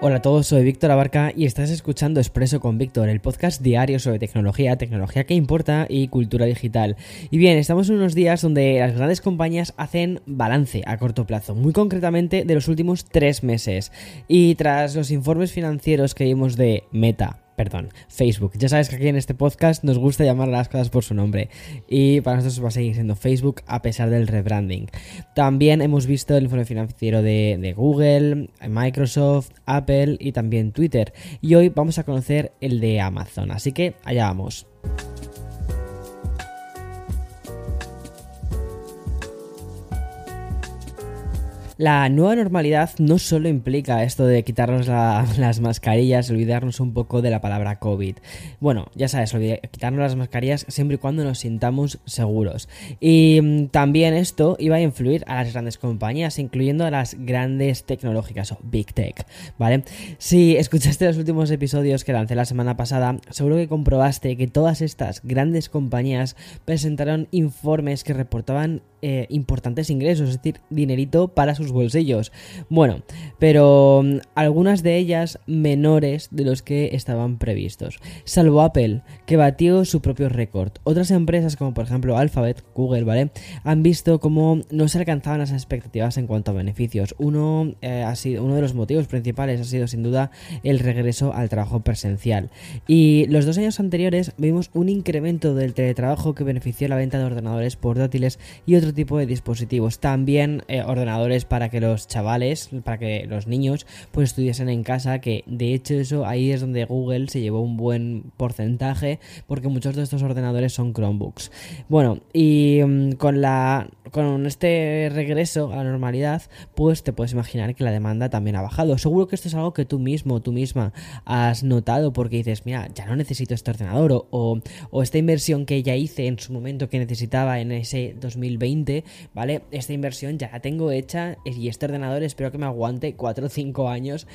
Hola a todos, soy Víctor Abarca y estás escuchando Expreso con Víctor, el podcast diario sobre tecnología, tecnología que importa y cultura digital. Y bien, estamos en unos días donde las grandes compañías hacen balance a corto plazo, muy concretamente de los últimos tres meses. Y tras los informes financieros que vimos de Meta, perdón, Facebook. Ya sabes que aquí en este podcast nos gusta llamar las cosas por su nombre y para nosotros va a seguir siendo Facebook a pesar del rebranding. También hemos visto el informe financiero de, de Google, Microsoft, Apple y también Twitter. Y hoy vamos a conocer el de Amazon, así que allá vamos. La nueva normalidad no solo implica esto de quitarnos las mascarillas, olvidarnos un poco de la palabra COVID. Bueno, ya sabes, quitarnos las mascarillas siempre y cuando nos sintamos seguros. Y mm, también esto iba a influir a las grandes compañías, incluyendo a las grandes tecnológicas o Big Tech, ¿vale? Si escuchaste los últimos episodios que lancé la semana pasada, seguro que comprobaste que todas estas grandes compañías presentaron informes que reportaban eh, importantes ingresos, es decir, dinerito para sus bolsillos. Bueno, pero mm, algunas de ellas menores de los que estaban previstos. Salvo Apple, que batió su propio récord. Otras empresas, como por ejemplo Alphabet, Google, ¿vale? Han visto cómo no se alcanzaban las expectativas en cuanto a beneficios. Uno, eh, ha sido, uno de los motivos principales ha sido sin duda el regreso al trabajo presencial. Y los dos años anteriores vimos un incremento del teletrabajo que benefició la venta de ordenadores portátiles y otro tipo de dispositivos. También eh, ordenadores para que los chavales, para que los niños, pues estudiasen en casa, que de hecho eso ahí es donde Google se llevó un buen porcentaje, porque muchos de estos ordenadores son Chromebooks. Bueno, y mm, con la con este regreso a la normalidad, pues te puedes imaginar que la demanda también ha bajado. Seguro que esto es algo que tú mismo, tú misma has notado porque dices, mira, ya no necesito este ordenador o, o esta inversión que ya hice en su momento que necesitaba en ese 2020, ¿vale? Esta inversión ya la tengo hecha y este ordenador espero que me aguante 4 o 5 años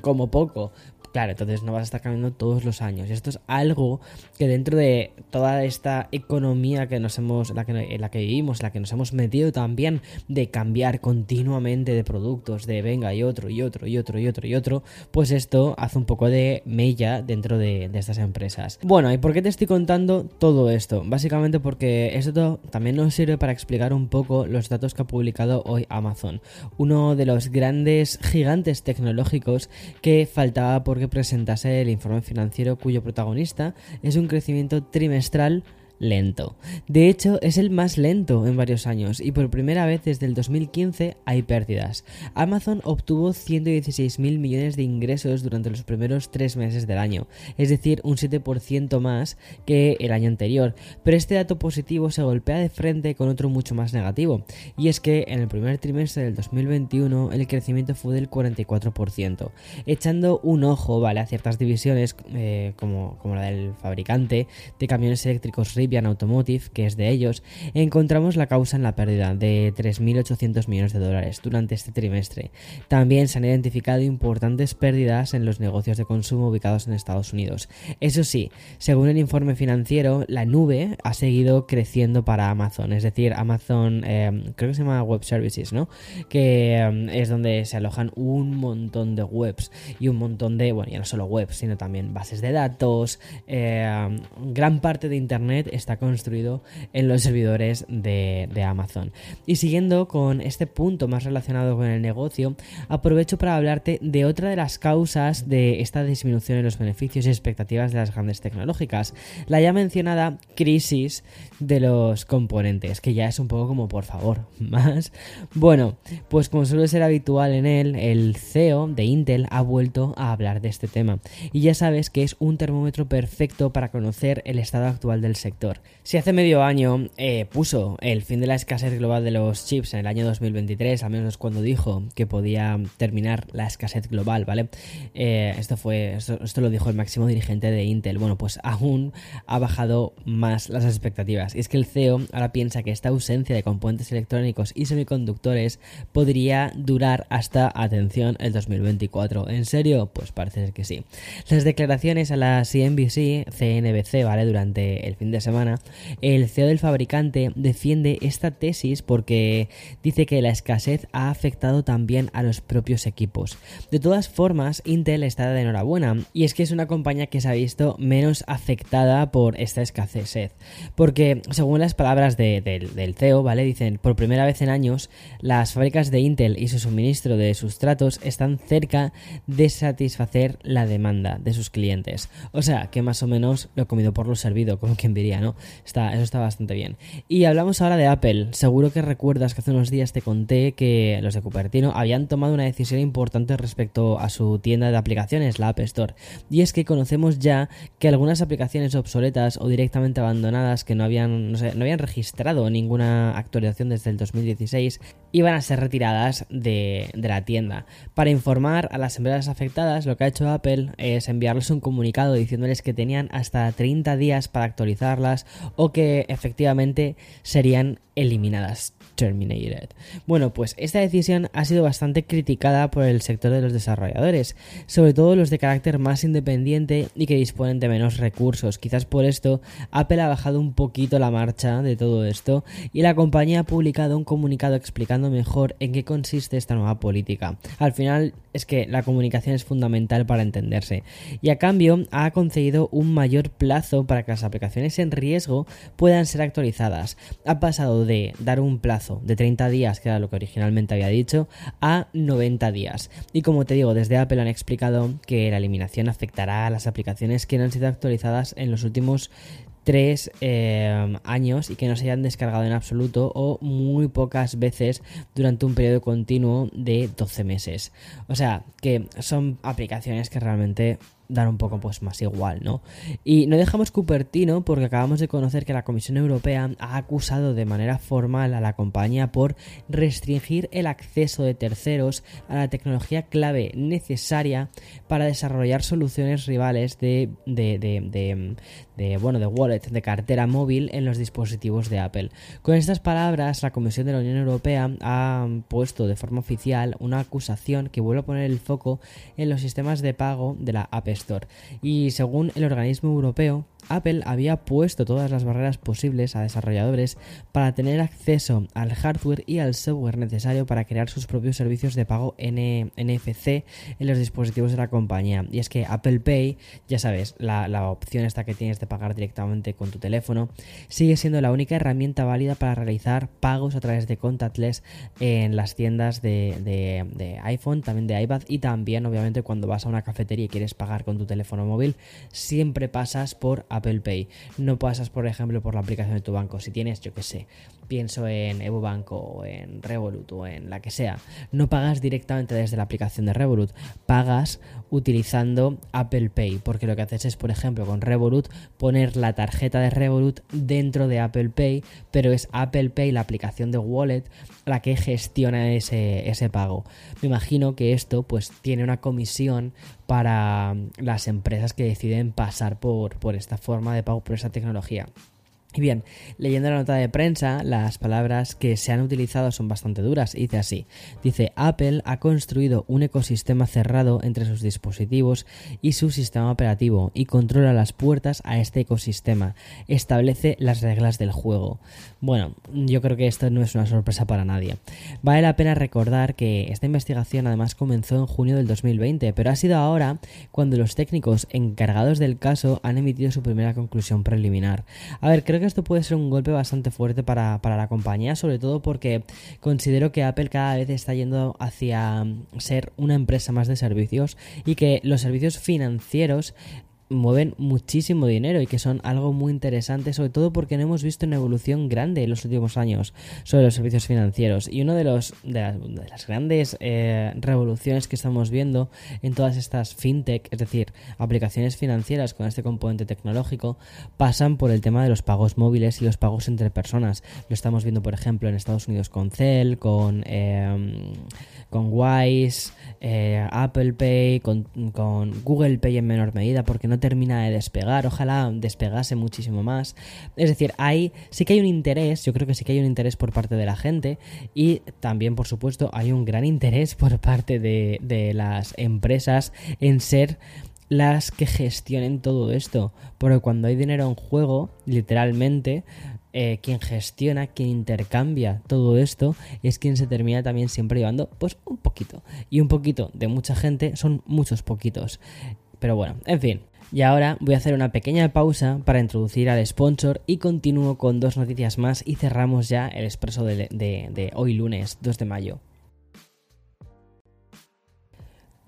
como poco. Claro, entonces no vas a estar cambiando todos los años. Esto es algo que dentro de toda esta economía que nos hemos, la que, en la que vivimos, la que nos hemos metido también, de cambiar continuamente de productos, de venga y otro y otro y otro y otro y otro, pues esto hace un poco de mella dentro de, de estas empresas. Bueno, ¿y por qué te estoy contando todo esto? Básicamente porque esto también nos sirve para explicar un poco los datos que ha publicado hoy Amazon, uno de los grandes gigantes tecnológicos que faltaba por que presentase el informe financiero cuyo protagonista es un crecimiento trimestral lento. De hecho, es el más lento en varios años y por primera vez desde el 2015 hay pérdidas. Amazon obtuvo 116 mil millones de ingresos durante los primeros tres meses del año, es decir, un 7% más que el año anterior, pero este dato positivo se golpea de frente con otro mucho más negativo, y es que en el primer trimestre del 2021 el crecimiento fue del 44%, echando un ojo, vale, a ciertas divisiones eh, como, como la del fabricante de camiones eléctricos Rivian Automotive, que es de ellos, encontramos la causa en la pérdida de 3.800 millones de dólares durante este trimestre. También se han identificado importantes pérdidas en los negocios de consumo ubicados en Estados Unidos. Eso sí, según el informe financiero, la nube ha seguido creciendo para Amazon, es decir, Amazon, eh, creo que se llama Web Services, ¿no? Que eh, es donde se alojan un montón de webs y un montón de, bueno, ya no solo webs, sino también bases de datos, eh, gran parte de Internet está construido en los servidores de, Amazon. Y siguiendo con este punto más relacionado con el negocio, aprovecho para hablarte de otra de las causas de esta disminución en los beneficios y expectativas de las grandes tecnológicas, la ya mencionada crisis de los componentes, que ya es un poco como por favor, más. Bueno, pues como suele ser habitual en él, el CEO de Intel ha vuelto a hablar de este tema. Y ya sabes que es un termómetro perfecto para conocer el estado actual del sector Si hace medio año eh, puso el fin de la escasez global de los chips en el año 2023, al menos cuando dijo que podía terminar la escasez global, ¿vale? Eh, esto fue, esto, lo dijo el máximo dirigente de Intel. Bueno, pues aún ha bajado más las expectativas. Y es que el CEO ahora piensa que esta ausencia de componentes electrónicos y semiconductores podría durar hasta, atención, el 2024. ¿En serio? Pues parece ser que sí. Las declaraciones a la CNBC, CNBC, ¿vale? Durante el fin de semana el CEO del fabricante defiende esta tesis porque dice que la escasez ha afectado también a los propios equipos. De todas formas, Intel está de enhorabuena y es que es una compañía que se ha visto menos afectada por esta escasez. Porque, según las palabras del CEO, ¿vale? Dicen, por primera vez en años, las fábricas de Intel y su suministro de sustratos están cerca de satisfacer la demanda de sus clientes. O sea, que más o menos lo comido por lo servido, como quien diría, Está, eso está bastante bien. Y hablamos ahora de Apple. Seguro que recuerdas que hace unos días te conté que los de Cupertino habían tomado una decisión importante respecto a su tienda de aplicaciones, la App Store. Y es que conocemos ya que algunas aplicaciones obsoletas o directamente abandonadas que no habían, no, no habían registrado ninguna actualización desde el 2016 iban a ser retiradas de, de la tienda. Para informar a las empresas afectadas, lo que ha hecho Apple es enviarles un comunicado diciéndoles que tenían hasta 30 días para o que efectivamente serían eliminadas. Terminated. Bueno, pues esta decisión ha sido bastante criticada por el sector de los desarrolladores, sobre todo los de carácter más independiente y que disponen de menos recursos. Quizás por esto Apple ha bajado un poquito la marcha de todo esto y la compañía ha publicado un comunicado explicando mejor en qué consiste esta nueva política. Al final es que la comunicación es fundamental para entenderse y a cambio ha concedido un mayor plazo para que las aplicaciones en riesgo puedan ser actualizadas. Ha pasado de dar un plazo de 30 días, que era lo que originalmente había dicho, a 90 días. Y como te digo, desde Apple han explicado que la eliminación afectará a las aplicaciones que no han sido actualizadas en los últimos tres eh, años y que no se hayan descargado en absoluto o muy pocas veces durante un periodo continuo de 12 meses. O sea, que son aplicaciones que realmente dan un poco pues más igual, ¿no? Y no dejamos Cupertino porque acabamos de conocer que la Comisión Europea ha acusado de manera formal a la compañía por restringir el acceso de terceros a la tecnología clave necesaria para desarrollar soluciones rivales de, de, de, de, bueno, de wallet, de cartera móvil en los dispositivos de Apple. Con estas palabras, la Comisión de la Unión Europea ha puesto de forma oficial una acusación que vuelve a poner el foco en los sistemas de pago de la App y según el organismo europeo, Apple había puesto todas las barreras posibles a desarrolladores para tener acceso al hardware y al software necesario para crear sus propios servicios de pago NFC en los dispositivos de la compañía. Y es que Apple Pay, ya sabes, la, opción esta que tienes de pagar directamente con tu teléfono, sigue siendo la única herramienta válida para realizar pagos a través de contactless en las tiendas de, de iPhone, también de iPad y también obviamente cuando vas a una cafetería y quieres pagar con tu teléfono móvil, siempre pasas por Apple Pay. No pasas, por ejemplo, por la aplicación de tu banco. Si tienes, yo que sé, pienso en EvoBanco o en Revolut o en la que sea, no pagas directamente desde la aplicación de Revolut, pagas utilizando Apple Pay, porque lo que haces es, por ejemplo, con Revolut, poner la tarjeta de Revolut dentro de Apple Pay, pero es Apple Pay, la aplicación de Wallet, la que gestiona ese, ese pago. Me imagino que esto pues tiene una comisión para las empresas que deciden pasar por, por esta forma de pago, por esta tecnología. Y bien, leyendo la nota de prensa, las palabras que se han utilizado son bastante duras. Dice así, dice, Apple ha construido un ecosistema cerrado entre sus dispositivos y su sistema operativo y controla las puertas a este ecosistema, establece las reglas del juego. Bueno, yo creo que esto no es una sorpresa para nadie. Vale la pena recordar que esta investigación además comenzó en junio del 2020, pero ha sido ahora cuando los técnicos encargados del caso han emitido su primera conclusión preliminar. A ver, creo que esto puede ser un golpe bastante fuerte para, la compañía, sobre todo porque considero que Apple cada vez está yendo hacia ser una empresa más de servicios y que los servicios financieros mueven muchísimo dinero y que son algo muy interesante, sobre todo porque no hemos visto una evolución grande en los últimos años sobre los servicios financieros. Y una de, los, de, las, grandes eh, revoluciones que estamos viendo en todas estas fintech, es decir, aplicaciones financieras con este componente tecnológico, pasan por el tema de los pagos móviles y los pagos entre personas. Lo estamos viendo, por ejemplo, en Estados Unidos con Cell, con, eh, con Wise, eh, Apple Pay, con, con Google Pay en menor medida, porque no termina de despegar, ojalá despegase muchísimo más. Es decir, hay, sí que hay un interés, yo creo que sí que hay un interés por parte de la gente y también, por supuesto, hay un gran interés por parte de, de las empresas en ser las que gestionen todo esto. Porque cuando hay dinero en juego, literalmente, eh, quien gestiona, quien intercambia todo esto, es quien se termina también siempre llevando, pues un poquito. Y un poquito de mucha gente son muchos poquitos. Pero bueno, en fin. Y ahora voy a hacer una pequeña pausa para introducir al sponsor y continúo con dos noticias más y cerramos ya el expreso de, de hoy lunes 2 de mayo.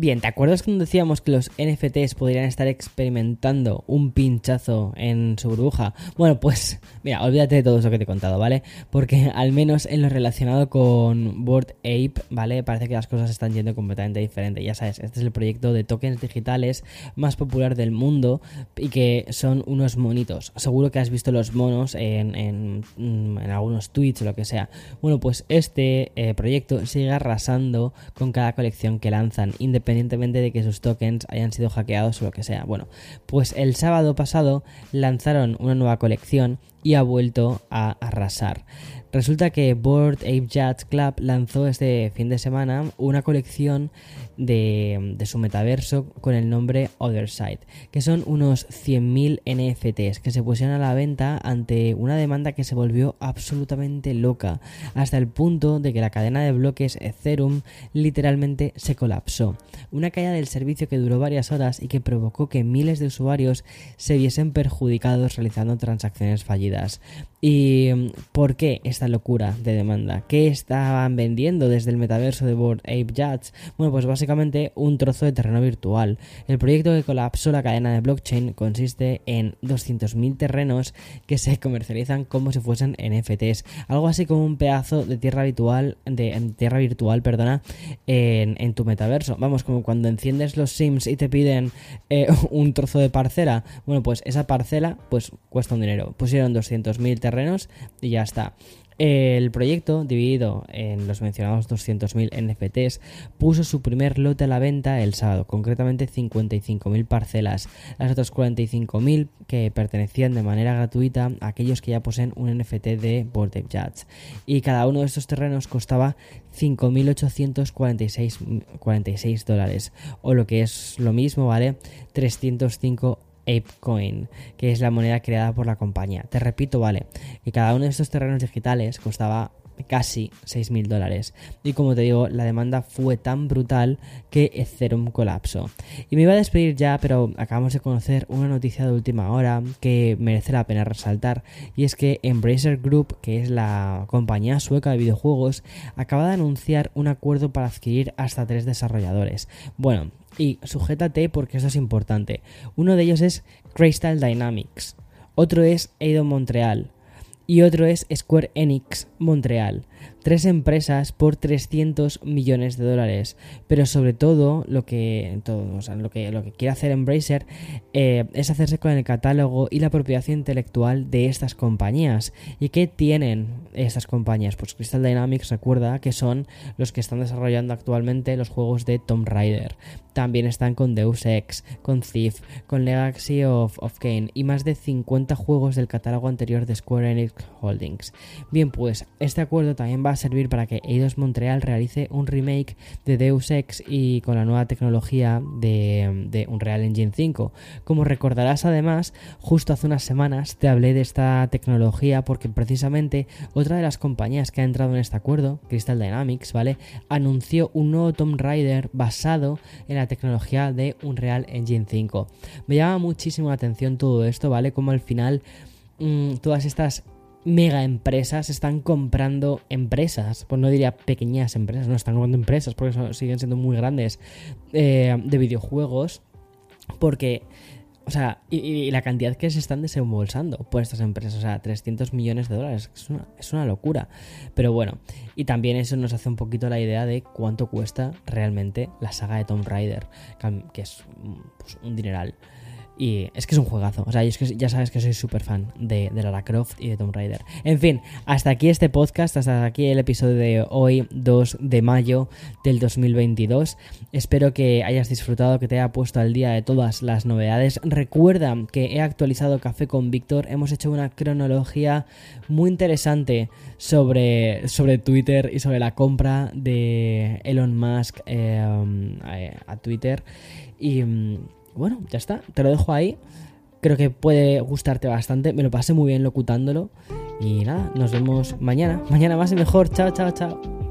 Bien, ¿te acuerdas cuando decíamos que los NFTs podrían estar experimentando un pinchazo en su burbuja? Bueno, pues mira, olvídate de todo eso que te he contado, ¿vale? Porque al menos en lo relacionado con Board Ape, ¿vale? Parece que las cosas están yendo completamente diferente. Ya sabes, este es el proyecto de tokens digitales más popular del mundo y que son unos monitos. Seguro que has visto los monos en, en, mm, algunos tweets o lo que sea. Bueno, pues este eh, proyecto sigue arrasando con cada colección que lanzan, independientemente independientemente de que sus tokens hayan sido hackeados o lo que sea. Bueno, pues el sábado pasado lanzaron una nueva colección y ha vuelto a arrasar. Resulta que Board Ape Jazz Club lanzó este fin de semana una colección de, su metaverso con el nombre Other Side, que son unos 100.000 NFTs que se pusieron a la venta ante una demanda que se volvió absolutamente loca, hasta el punto de que la cadena de bloques Ethereum literalmente se colapsó. Una caída del servicio que duró varias horas y que provocó que miles de usuarios se viesen perjudicados realizando transacciones fallidas vidas. ¿Y por qué esta locura de demanda? ¿Qué estaban vendiendo desde el metaverso de Board Ape Jats? Bueno, pues básicamente un trozo de terreno virtual. El proyecto que colapsó la cadena de blockchain consiste en 200.000 terrenos que se comercializan como si fuesen NFTs. Algo así como un pedazo de tierra virtual, de, tierra virtual, perdona, en, tu metaverso. Vamos, como cuando enciendes los Sims y te piden eh, un trozo de parcela. Bueno, pues esa parcela pues cuesta un dinero. Pusieron 200.000 terrenos terrenos y ya está. El proyecto, dividido en los mencionados 200.000 NFTs, puso su primer lote a la venta el sábado, concretamente 55.000 parcelas. Las otras 45.000 que pertenecían de manera gratuita a aquellos que ya poseen un NFT de Bored Ape Jats. Y cada uno de estos terrenos costaba 5.846 dólares, o lo que es lo mismo, ¿vale? 305 ApeCoin, que es la moneda creada por la compañía. Te repito, vale, que cada uno de estos terrenos digitales costaba casi 6.000 dólares. Y como te digo, la demanda fue tan brutal que Ethereum colapsó. Y me iba a despedir ya, pero acabamos de conocer una noticia de última hora que merece la pena resaltar. Y es que Embracer Group, que es la compañía sueca de videojuegos, acaba de anunciar un acuerdo para adquirir hasta tres desarrolladores. Bueno, y sujétate porque eso es importante. Uno de ellos es Crystal Dynamics, otro es Eido Montreal y otro es Square Enix Montreal tres empresas por 300 millones de dólares. Pero sobre todo lo que, todo, lo que, lo que quiere hacer Embracer eh, es hacerse con el catálogo y la propiedad intelectual de estas compañías. ¿Y qué tienen estas compañías? Pues Crystal Dynamics recuerda que son los que están desarrollando actualmente los juegos de Tomb Raider. También están con Deus Ex, con Thief, con Legacy of, of Kane y más de 50 juegos del catálogo anterior de Square Enix Holdings. Bien, pues este acuerdo también va a servir para que Eidos Montreal realice un remake de Deus Ex y con la nueva tecnología de, de Unreal Engine 5. Como recordarás además, justo hace unas semanas te hablé de esta tecnología porque precisamente otra de las compañías que ha entrado en este acuerdo, Crystal Dynamics, ¿vale? Anunció un nuevo Tomb Raider basado en la tecnología de Unreal Engine 5. Me llama muchísimo la atención todo esto, ¿vale? Como al final mm, todas estas mega empresas están comprando empresas, pues no diría pequeñas empresas, no están comprando empresas porque siguen siendo muy grandes eh, de videojuegos, porque O sea, y, la cantidad que se están desembolsando por estas empresas, o sea, 300 millones de dólares, es una, locura. Pero bueno, y también eso nos hace un poquito la idea de cuánto cuesta realmente la saga de Tomb Raider, que es pues, un dineral. Y es que es un juegazo. O sea, es que ya sabes que soy súper fan de, de, Lara Croft y de Tomb Raider. En fin, hasta aquí este podcast, hasta aquí el episodio de hoy, 2 de mayo del 2022. Espero que hayas disfrutado, que te haya puesto al día de todas las novedades. Recuerda que he actualizado Café con Víctor. Hemos hecho una cronología muy interesante sobre, sobre Twitter y sobre la compra de Elon Musk eh, a, Twitter. Y mm, bueno, ya está, te lo dejo ahí. Creo que puede gustarte bastante. Me lo pasé muy bien locutándolo. Y nada, nos vemos mañana. Mañana más y mejor. Chao, chao, chao.